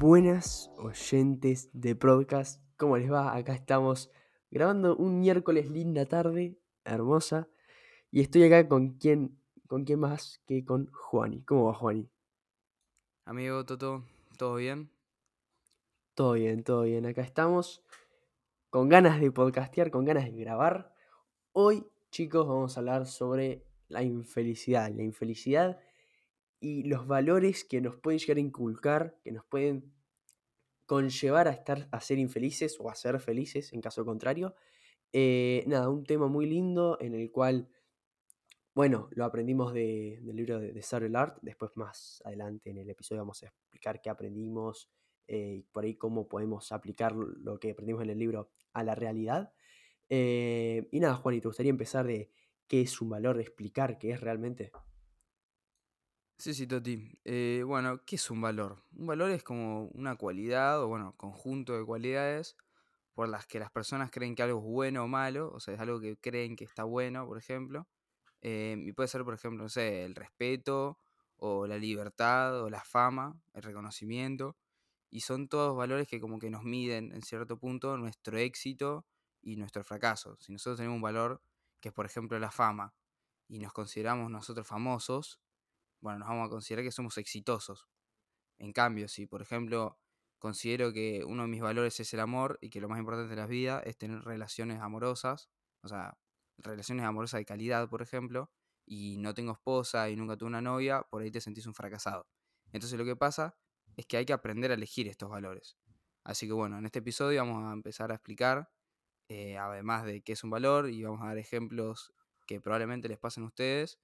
Buenas oyentes de podcast, ¿cómo les va? Acá estamos grabando un miércoles linda tarde, hermosa, y estoy acá con quién, con quién más que con Juani. ¿Cómo va Juani? Amigo Toto, ¿todo bien? Todo bien, todo bien. Acá estamos con ganas de podcastear, con ganas de grabar. Hoy, chicos, vamos a hablar sobre la infelicidad, la infelicidad y los valores que nos pueden llegar a inculcar, que nos pueden conllevar a estar a ser infelices o a ser felices en caso contrario. Eh, nada, un tema muy lindo en el cual, bueno, lo aprendimos del libro de, de Sarah Art. Después, más adelante en el episodio, vamos a explicar qué aprendimos eh, y por ahí cómo podemos aplicar lo que aprendimos en el libro a la realidad. Eh, y nada, Juan, ¿y te gustaría empezar de qué es un valor, explicar qué es realmente? Sí, sí, Toti. Eh, bueno, ¿qué es un valor? Un valor es como una cualidad o, bueno, conjunto de cualidades por las que las personas creen que algo es bueno o malo, o sea, es algo que creen que está bueno, por ejemplo. Eh, y puede ser, por ejemplo, no sé, el respeto o la libertad o la fama, el reconocimiento. Y son todos valores que como que nos miden en cierto punto nuestro éxito y nuestro fracaso. Si nosotros tenemos un valor que es, por ejemplo, la fama, y nos consideramos nosotros famosos, bueno, nos vamos a considerar que somos exitosos. En cambio, si por ejemplo considero que uno de mis valores es el amor y que lo más importante de la vida es tener relaciones amorosas, o sea, relaciones amorosas de calidad, por ejemplo, y no tengo esposa y nunca tuve una novia, por ahí te sentís un fracasado. Entonces lo que pasa es que hay que aprender a elegir estos valores. Así que bueno, en este episodio vamos a empezar a explicar, eh, además de qué es un valor, y vamos a dar ejemplos que probablemente les pasen a ustedes,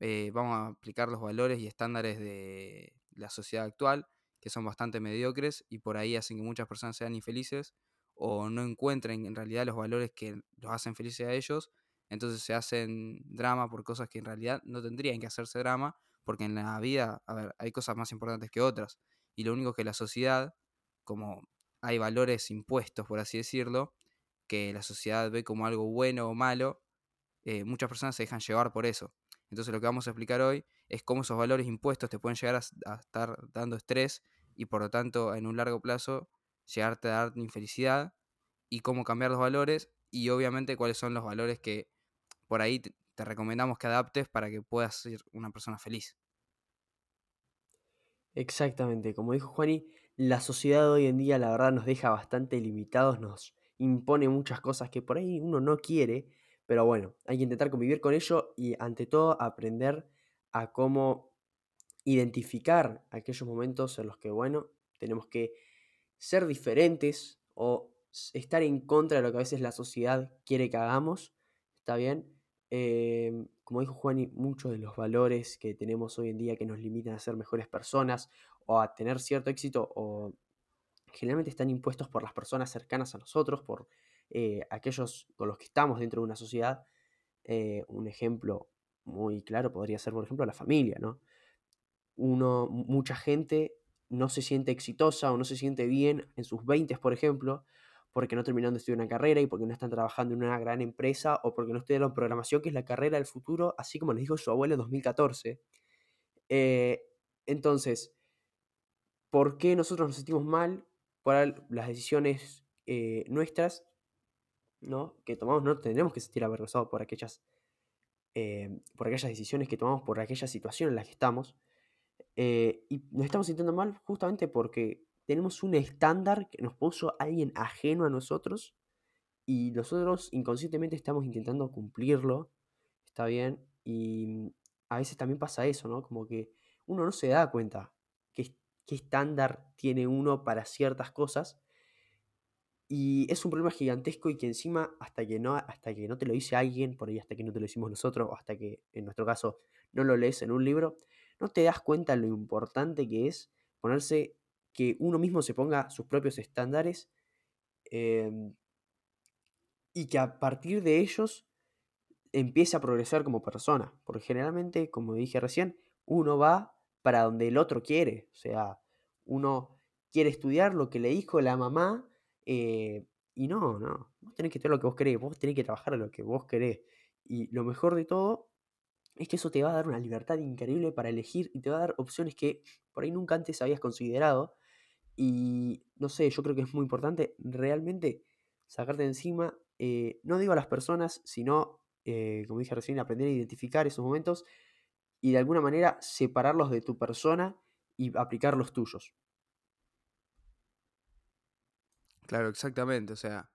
eh, vamos a aplicar los valores y estándares de la sociedad actual, que son bastante mediocres y por ahí hacen que muchas personas sean infelices o no encuentren en realidad los valores que los hacen felices a ellos, entonces se hacen drama por cosas que en realidad no tendrían que hacerse drama, porque en la vida, a ver, hay cosas más importantes que otras, y lo único que la sociedad, como hay valores impuestos, por así decirlo, que la sociedad ve como algo bueno o malo, eh, muchas personas se dejan llevar por eso. Entonces lo que vamos a explicar hoy es cómo esos valores impuestos te pueden llegar a, estar dando estrés y por lo tanto en un largo plazo llegarte a dar infelicidad y cómo cambiar los valores y obviamente cuáles son los valores que por ahí te, te recomendamos que adaptes para que puedas ser una persona feliz. Exactamente, como dijo Juani, la sociedad de hoy en día la verdad nos deja bastante limitados, nos impone muchas cosas que por ahí uno no quiere, pero bueno, hay que intentar convivir con ello y ante todo aprender a cómo identificar aquellos momentos en los que, bueno, tenemos que ser diferentes o estar en contra de lo que a veces la sociedad quiere que hagamos, ¿está bien? Eh, como dijo Juani, muchos de los valores que tenemos hoy en día que nos limitan a ser mejores personas o a tener cierto éxito o generalmente están impuestos por las personas cercanas a nosotros, por eh, aquellos con los que estamos dentro de una sociedad. Eh, un ejemplo muy claro podría ser, por ejemplo, la familia, ¿no? Uno, mucha gente no se siente exitosa o no se siente bien en sus 20, por ejemplo, porque no terminaron de estudiar una carrera y porque no están trabajando en una gran empresa o porque no estudiaron programación, que es la carrera del futuro, así como les dijo su abuelo en 2014. Eh, entonces, ¿por qué nosotros nos sentimos mal por las decisiones eh, nuestras ¿no? que tomamos? No tendremos que sentir avergonzados por aquellas, eh, por aquellas decisiones que tomamos, por aquella situación en la que estamos. Eh, y nos estamos sintiendo mal justamente porque tenemos un estándar que nos puso alguien ajeno a nosotros y nosotros inconscientemente estamos intentando cumplirlo, está bien, y a veces también pasa eso, ¿no? Como que uno no se da cuenta qué, qué estándar tiene uno para ciertas cosas y es un problema gigantesco y que encima hasta que no, hasta que no te lo dice alguien, por ahí hasta que no te lo decimos nosotros, o hasta que en nuestro caso no lo lees en un libro, no te das cuenta lo importante que es ponerse, que uno mismo se ponga sus propios estándares eh, y que a partir de ellos empiece a progresar como persona. Porque generalmente, como dije recién, uno va para donde el otro quiere. O sea, uno quiere estudiar lo que le dijo la mamá eh, y no, no. Vos tenés que estudiar lo que vos querés, vos tenés que trabajar lo que vos querés. Y lo mejor de todo es que eso te va a dar una libertad increíble para elegir y te va a dar opciones que por ahí nunca antes habías considerado. Y no sé, yo creo que es muy importante realmente sacarte de encima, eh, no digo a las personas, sino, eh, como dije recién, aprender a identificar esos momentos y de alguna manera separarlos de tu persona y aplicar los tuyos. Claro, exactamente. O sea,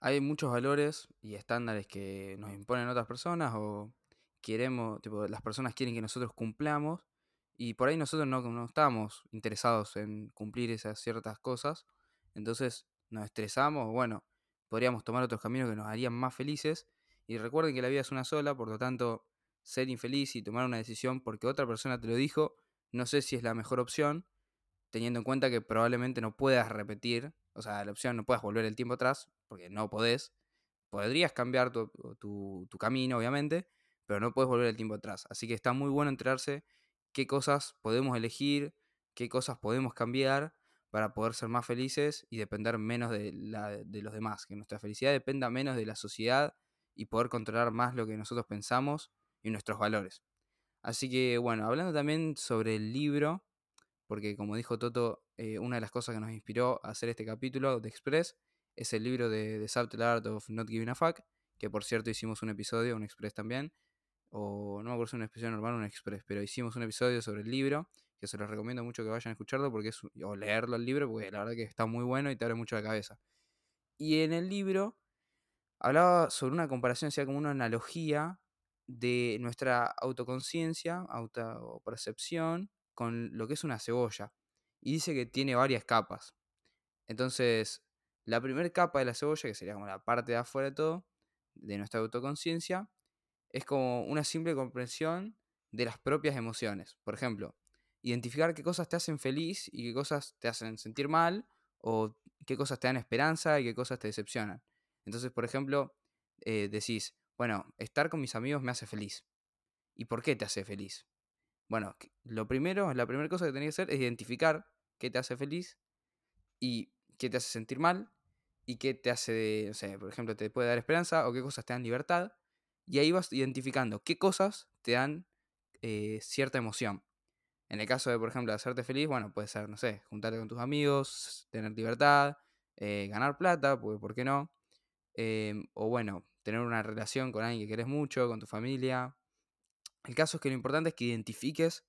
hay muchos valores y estándares que nos imponen otras personas o queremos, tipo, las personas quieren que nosotros cumplamos y por ahí nosotros no, no estamos interesados en cumplir esas ciertas cosas. Entonces nos estresamos, bueno, podríamos tomar otros caminos que nos harían más felices. Y recuerden que la vida es una sola, por lo tanto, ser infeliz y tomar una decisión porque otra persona te lo dijo, no sé si es la mejor opción, teniendo en cuenta que probablemente no puedas repetir, o sea, la opción no puedas volver el tiempo atrás, porque no podés. Podrías cambiar tu, camino, obviamente, pero no puedes volver el tiempo atrás. Así que está muy bueno enterarse qué cosas podemos elegir, qué cosas podemos cambiar para poder ser más felices y depender menos de, la, de los demás, que nuestra felicidad dependa menos de la sociedad y poder controlar más lo que nosotros pensamos y nuestros valores. Así que bueno, hablando también sobre el libro, porque como dijo Toto, eh, una de las cosas que nos inspiró a hacer este capítulo de Express es el libro de The Subtle Art of Not Giving a Fuck, que por cierto hicimos un episodio, un Express también, o no me acuerdo si una especial normal o un Express, pero hicimos un episodio sobre el libro, que se los recomiendo mucho que vayan a escucharlo porque es, o leerlo el libro, porque la verdad que está muy bueno y te abre mucho la cabeza. Y en el libro hablaba sobre una comparación, sea como una analogía de nuestra autoconciencia, autopercepción, con lo que es una cebolla. Y dice que tiene varias capas. Entonces, la primera capa de la cebolla, que sería como la parte de afuera de todo, de nuestra autoconciencia, es como una simple comprensión de las propias emociones. Por ejemplo, identificar qué cosas te hacen feliz y qué cosas te hacen sentir mal, o qué cosas te dan esperanza y qué cosas te decepcionan. Entonces, por ejemplo, eh, decís, bueno, estar con mis amigos me hace feliz. ¿Y por qué te hace feliz? Bueno, lo primero, la primera cosa que tenés que hacer es identificar qué te hace feliz y qué te hace sentir mal y qué te hace, no sé, por ejemplo, te puede dar esperanza o qué cosas te dan libertad y ahí vas identificando qué cosas te dan eh, cierta emoción. En el caso de, por ejemplo, hacerte feliz, bueno, puede ser, no sé, juntarte con tus amigos, tener libertad, eh, ganar plata, porque ¿por qué no? Em, o bueno, tener una relación con alguien que querés mucho, con tu familia. El caso es que lo importante es que identifiques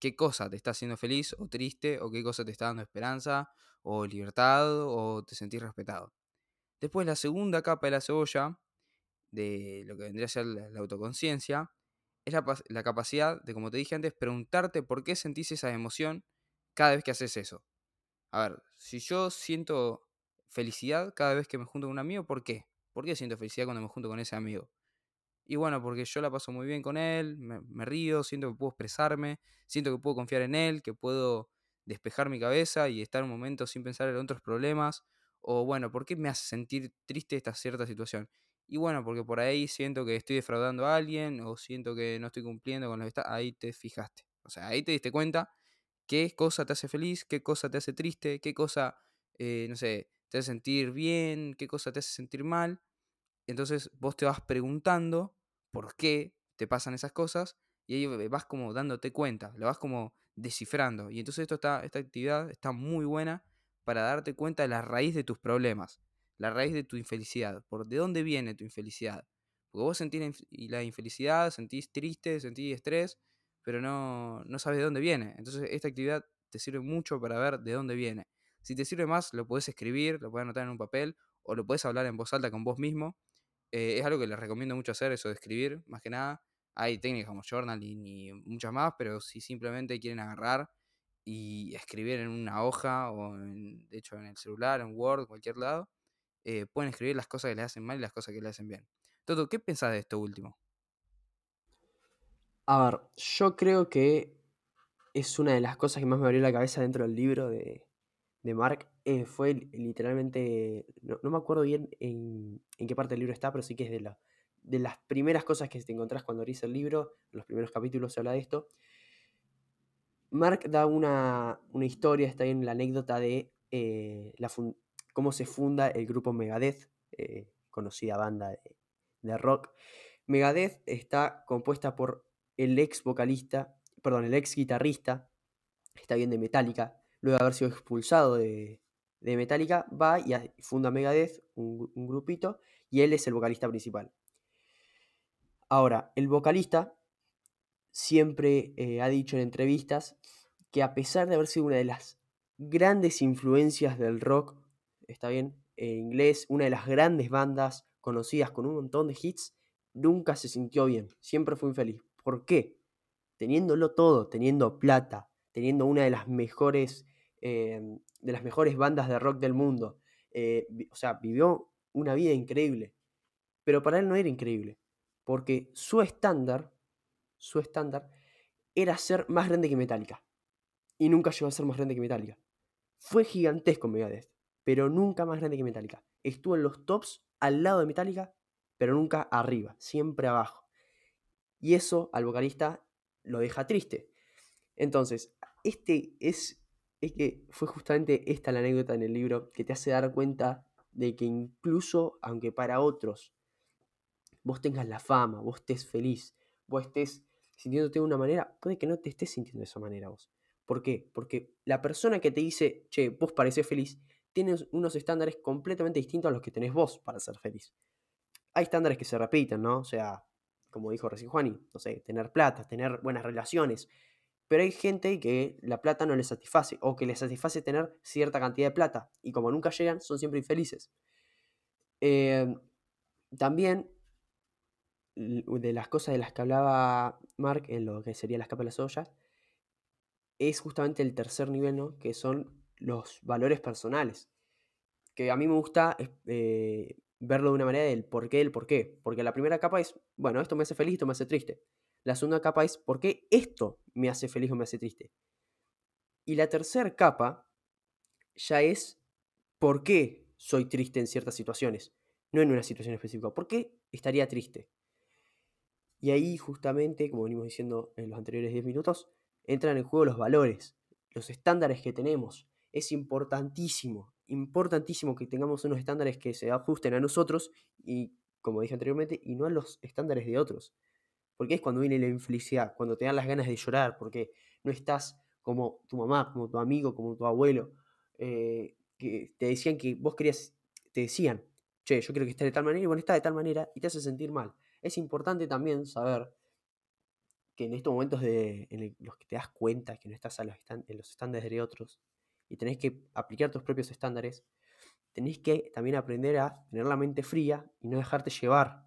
qué cosa te está haciendo feliz o triste, o qué cosa te está dando esperanza, o libertad, o te sentís respetado. Después la segunda capa de la cebolla de lo que vendría a ser la, autoconciencia, es la, capacidad de, como te dije antes, preguntarte por qué sentís esa emoción cada vez que haces eso. A ver, si yo siento felicidad cada vez que me junto con un amigo, ¿por qué? ¿Por qué siento felicidad cuando me junto con ese amigo? Y bueno, porque yo la paso muy bien con él, me, río, siento que puedo expresarme, siento que puedo confiar en él, que puedo despejar mi cabeza y estar un momento sin pensar en otros problemas. O bueno, ¿por qué me hace sentir triste esta cierta situación? Y bueno, porque por ahí siento que estoy defraudando a alguien o siento que no estoy cumpliendo con lo que está, ahí te fijaste. O sea, ahí te diste cuenta qué cosa te hace feliz, qué cosa te hace triste, qué cosa, eh, no sé, te hace sentir bien, qué cosa te hace sentir mal. Entonces vos te vas preguntando por qué te pasan esas cosas y ahí vas como dándote cuenta, lo vas como descifrando. Y entonces esto está, esta actividad está muy buena para darte cuenta de la raíz de tus problemas la raíz de tu infelicidad, por de dónde viene tu infelicidad. Porque vos sentís la infelicidad, sentís triste, sentís estrés, pero no, no sabes de dónde viene. Entonces esta actividad te sirve mucho para ver de dónde viene. Si te sirve más, lo puedes escribir, lo puedes anotar en un papel o lo puedes hablar en voz alta con vos mismo. Eh, es algo que les recomiendo mucho hacer, eso de escribir, más que nada. Hay técnicas como journaling y muchas más, pero si simplemente quieren agarrar y escribir en una hoja o de hecho en el celular, en Word, cualquier lado, eh, pueden escribir las cosas que le hacen mal y las cosas que le hacen bien. Toto, ¿qué pensás de esto último? A ver, yo creo que es una de las cosas que más me abrió la cabeza dentro del libro de, de Mark. Eh, fue literalmente, no, me acuerdo bien en, en, qué parte del libro está, pero sí que es de, la, de las primeras cosas que te encontrás cuando abrís el libro, en los primeros capítulos se habla de esto. Mark da una, una historia, está en la anécdota de eh, la, cómo se funda el grupo Megadeth, eh, conocida banda de, rock. Megadeth está compuesta por el ex vocalista, perdón, el ex guitarrista, está bien de Metallica, luego de haber sido expulsado de, de Metallica, va y funda Megadeth, un, grupito, y él es el vocalista principal. Ahora, el vocalista siempre eh, ha dicho en entrevistas que a pesar de haber sido una de las grandes influencias del rock, está bien, en inglés, una de las grandes bandas conocidas con un montón de hits, nunca se sintió bien, siempre fue infeliz. ¿Por qué? Teniéndolo todo, teniendo plata, teniendo una de las mejores, em, de las mejores bandas de rock del mundo, eh, o sea, vivió una vida increíble, pero para él no era increíble, porque su estándar su estándar era ser más grande que Metallica. Y nunca llegó a ser más grande que Metallica. Fue gigantesco Megadeth, pero nunca más grande que Metallica. Estuvo en los tops al lado de Metallica, pero nunca arriba, siempre abajo. Y eso al vocalista lo deja triste. Entonces, este es, es que fue justamente esta la anécdota en el libro que te hace dar cuenta de que incluso, aunque para otros vos tengas la fama, vos estés feliz, vos estés sintiéndote de una manera, puede que no te estés sintiendo de esa manera vos. ¿Por qué? Porque la persona que te dice, che, vos parecés feliz, tiene unos estándares completamente distintos a los que tenés vos para ser feliz. Hay estándares que se repiten, ¿no? O sea, como dijo recién Juani, no sé, tener plata, tener buenas relaciones. Pero hay gente que la plata no le satisface o que le satisface tener cierta cantidad de plata y como nunca llegan, son siempre infelices. Eh, también de las cosas de las que hablaba Mark en lo que sería las capas de las ollas, es justamente el tercer nivel, ¿no? Que son los valores personales. Que a mí me gusta eh, verlo de una manera del por qué, del por qué. Porque la primera capa es, bueno, esto me hace feliz, esto me hace triste. La segunda capa es, ¿por qué esto me hace feliz o me hace triste? Y la tercera capa ya es, ¿por qué soy triste en ciertas situaciones? No en una situación específica. ¿Por qué estaría triste? Y ahí justamente, como venimos diciendo en los anteriores 10 minutos, entran en juego los valores, los estándares que tenemos. Es importantísimo, importantísimo que tengamos unos estándares que se ajusten a nosotros y, como dije anteriormente, y no a los estándares de otros. Porque es cuando viene la infelicidad, cuando te dan las ganas de llorar, porque no estás como tu mamá, como tu amigo, como tu abuelo, eh, que te decían que vos querías, te decían, che, yo quiero que estés de tal manera y bueno, está de tal manera y te hace sentir mal. Es importante también saber que en estos momentos de, en los que te das cuenta que no estás en los estándares de otros y tenés que aplicar tus propios estándares, tenés que también aprender a tener la mente fría y no dejarte llevar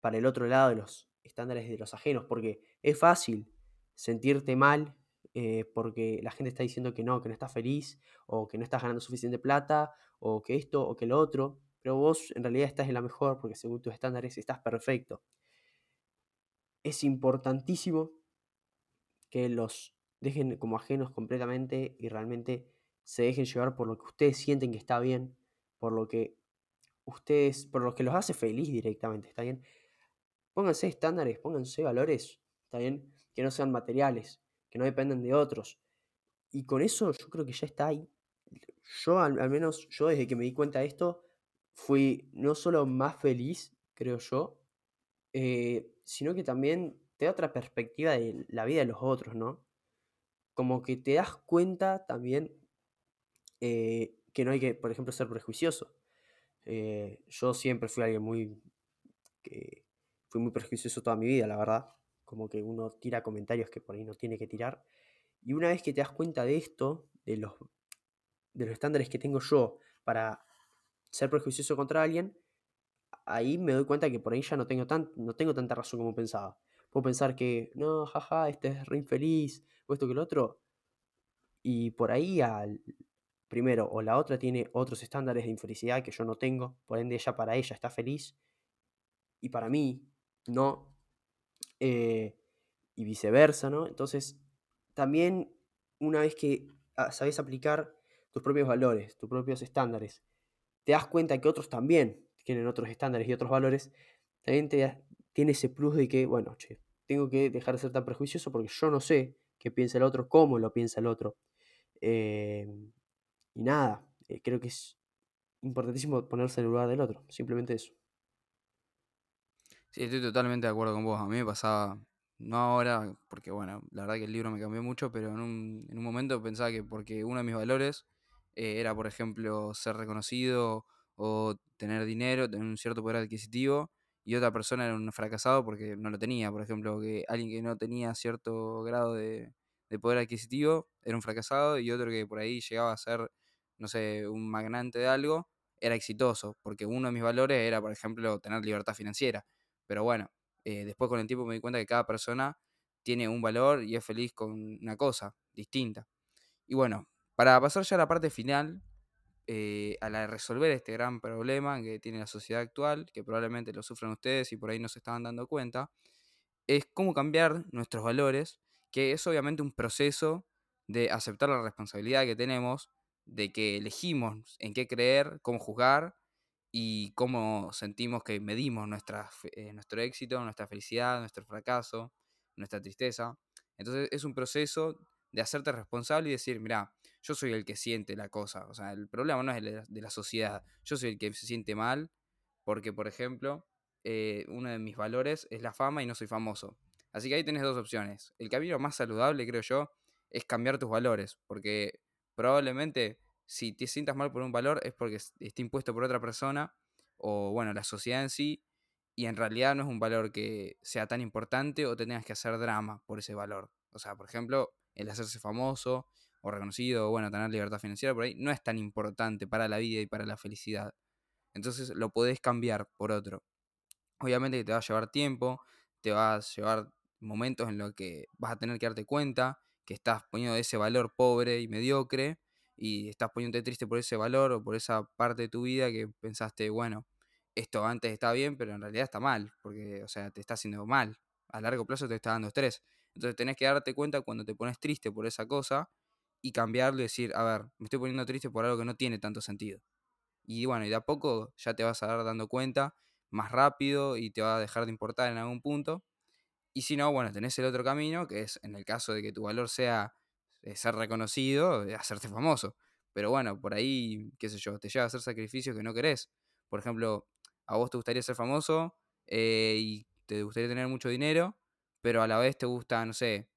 para el otro lado de los estándares de los ajenos, porque es fácil sentirte mal eh, porque la gente está diciendo que no, que no estás feliz, o que no estás ganando suficiente plata, o que esto, o que lo otro pero vos en realidad estás en la mejor porque según tus estándares estás perfecto. Es importantísimo que los dejen como ajenos completamente y realmente se dejen llevar por lo que ustedes sienten que está bien, por lo que ustedes, por lo que los hace feliz directamente, ¿está bien? Pónganse estándares, pónganse valores, ¿está bien? Que no sean materiales, que no dependan de otros. Y con eso yo creo que ya está ahí. Yo, al, menos, yo desde que me di cuenta de esto, fui no solo más feliz, creo yo, eh, sino que también te da otra perspectiva de la vida de los otros, ¿no? Como que te das cuenta también eh, que no hay que, por ejemplo, ser prejuicioso. Eh, yo siempre fui alguien muy... fui muy prejuicioso toda mi vida, la verdad. Como que uno tira comentarios que por ahí no tiene que tirar. Y una vez que te das cuenta de esto, de los, de los estándares que tengo yo para ser prejuicioso contra alguien, ahí me doy cuenta que por ahí ya no tengo, tan, no tengo tanta razón como pensaba. Puedo pensar que, no, jaja, este es re infeliz, o esto que lo otro. Y por ahí, al, primero, o la otra tiene otros estándares de infelicidad que yo no tengo, por ende ella para ella está feliz, y para mí no. Eh, y viceversa, ¿no? Entonces, también una vez que ah, sabes aplicar tus propios valores, tus propios estándares, te das cuenta que otros también tienen otros estándares y otros valores, también te, tiene ese plus de que, bueno, che, tengo que dejar de ser tan prejuicioso porque yo no sé qué piensa el otro, cómo lo piensa el otro. Eh, y nada, eh, creo que es importantísimo ponerse en el lugar del otro, simplemente eso. Sí, estoy totalmente de acuerdo con vos. A mí me pasaba no ahora, porque bueno, la verdad que el libro me cambió mucho, pero en un, en un momento pensaba que porque uno de mis valores eh, era, por ejemplo, ser reconocido o tener dinero, tener un cierto poder adquisitivo, y otra persona era un fracasado porque no lo tenía. Por ejemplo, que alguien que no tenía cierto grado de, de poder adquisitivo era un fracasado y otro que por ahí llegaba a ser, no sé, un magnante de algo, era exitoso, porque uno de mis valores era, por ejemplo, tener libertad financiera. Pero bueno, eh, después con el tiempo me di cuenta que cada persona tiene un valor y es feliz con una cosa distinta. Y bueno, para pasar ya a la parte final, eh, a la de resolver este gran problema que tiene la sociedad actual, que probablemente lo sufran ustedes y por ahí no se estaban dando cuenta, es cómo cambiar nuestros valores, que es obviamente un proceso de aceptar la responsabilidad que tenemos, de que elegimos en qué creer, cómo juzgar y cómo sentimos que medimos nuestra, eh, nuestro éxito, nuestra felicidad, nuestro fracaso, nuestra tristeza. Entonces es un proceso de hacerte responsable y decir, mira, yo soy el que siente la cosa. O sea, el problema no es el de la, sociedad. Yo soy el que se siente mal porque, por ejemplo, eh, uno de mis valores es la fama y no soy famoso. Así que ahí tenés dos opciones. El camino más saludable, creo yo, es cambiar tus valores. Porque probablemente si te sientas mal por un valor es porque está impuesto por otra persona o, bueno, la sociedad en sí. Y en realidad no es un valor que sea tan importante o te tengas que hacer drama por ese valor. O sea, por ejemplo, el hacerse famoso o reconocido o, bueno, tener libertad financiera por ahí no es tan importante para la vida y para la felicidad. Entonces lo podés cambiar por otro. Obviamente que te va a llevar tiempo, te va a llevar momentos en los que vas a tener que darte cuenta que estás poniendo ese valor pobre y mediocre y estás poniéndote triste por ese valor o por esa parte de tu vida que pensaste, bueno, esto antes está bien, pero en realidad está mal, porque, o sea, te está haciendo mal. A largo plazo te está dando estrés. Entonces tenés que darte cuenta cuando te pones triste por esa cosa y cambiarlo y decir, a ver, me estoy poniendo triste por algo que no tiene tanto sentido. Y bueno, y de a poco ya te vas a dar dando cuenta más rápido y te va a dejar de importar en algún punto. Y si no, bueno, tenés el otro camino, que es en el caso de que tu valor sea ser reconocido, eh, hacerte famoso. Pero bueno, por ahí, qué sé yo, te lleva a hacer sacrificios que no querés. Por ejemplo, a vos te gustaría ser famoso eh, y te gustaría tener mucho dinero, pero a la vez te gusta, no sé,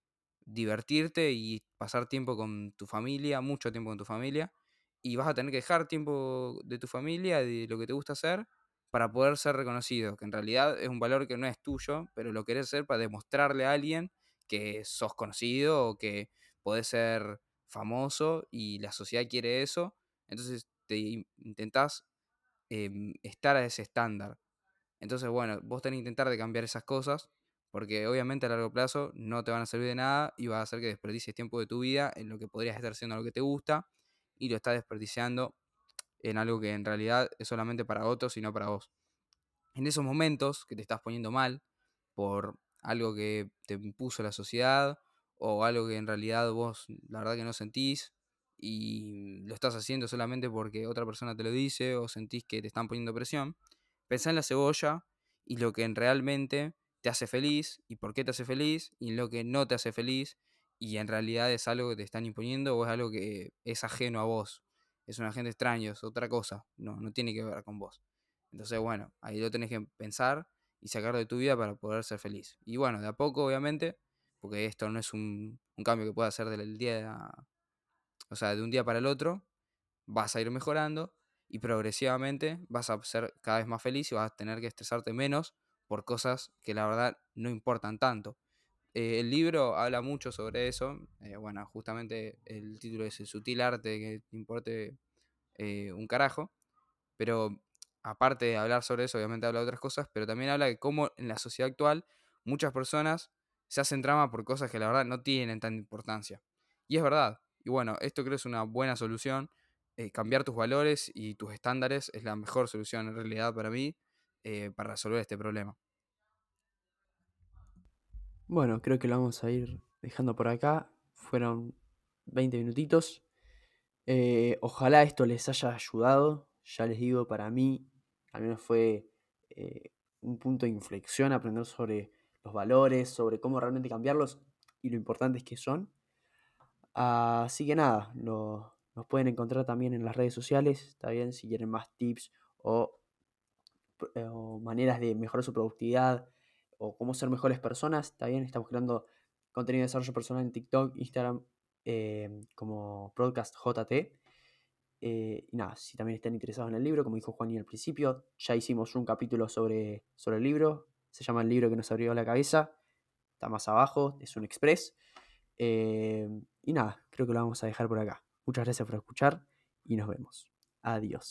divertirte y pasar tiempo con tu familia, mucho tiempo con tu familia, y vas a tener que dejar tiempo de tu familia, de lo que te gusta hacer, para poder ser reconocido, que en realidad es un valor que no es tuyo, pero lo querés hacer para demostrarle a alguien que sos conocido o que podés ser famoso y la sociedad quiere eso, entonces te intentás eh, estar a ese estándar. Entonces, bueno, vos tenés que intentar de cambiar esas cosas, porque obviamente a largo plazo no te van a servir de nada y va a hacer que desperdicies tiempo de tu vida en lo que podrías estar haciendo algo que te gusta y lo estás desperdiciando en algo que en realidad es solamente para otros y no para vos. En esos momentos que te estás poniendo mal por algo que te impuso la sociedad o algo que en realidad vos la verdad que no sentís y lo estás haciendo solamente porque otra persona te lo dice o sentís que te están poniendo presión, pensá en la cebolla y lo que realmente te hace feliz y por qué te hace feliz y lo que no te hace feliz y en realidad es algo que te están imponiendo o es algo que es ajeno a vos, es un agente extraño, es otra cosa, no, no tiene que ver con vos. Entonces, bueno, ahí lo tenés que pensar y sacarlo de tu vida para poder ser feliz. Y bueno, de a poco, obviamente, porque esto no es un, cambio que pueda hacer del día, o sea, de un día para el otro, vas a ir mejorando y progresivamente vas a ser cada vez más feliz y vas a tener que estresarte menos por cosas que la verdad no importan tanto. Eh, el libro habla mucho sobre eso. Eh, bueno, justamente el título es El sutil arte que te importe eh, un carajo. Pero aparte de hablar sobre eso, obviamente habla de otras cosas, pero también habla de cómo en la sociedad actual muchas personas se hacen drama por cosas que la verdad no tienen tanta importancia. Y es verdad. Y bueno, esto creo es una buena solución. cambiar tus valores y tus estándares es la mejor solución en realidad para mí para resolver este problema. Bueno, creo que lo vamos a ir dejando por acá. Fueron 20 minutitos. Eh, ojalá esto les haya ayudado. Ya les digo, para mí, al menos fue eh, un punto de inflexión aprender sobre los valores, sobre cómo realmente cambiarlos y lo importantes que son. Así que nada, lo, nos pueden encontrar también en las redes sociales, está bien, si quieren más tips o, o maneras de mejorar su productividad o cómo ser mejores personas, está bien, estamos creando contenido de desarrollo personal en TikTok, Instagram, eh, como Broadcast JT. Eh, y nada, si también están interesados en el libro, como dijo Juan y al principio, ya hicimos un capítulo sobre, sobre el libro. Se llama El libro que nos abrió la cabeza. Está más abajo, es un express. Eh, y nada, creo que lo vamos a dejar por acá. Muchas gracias por escuchar y nos vemos. Adiós.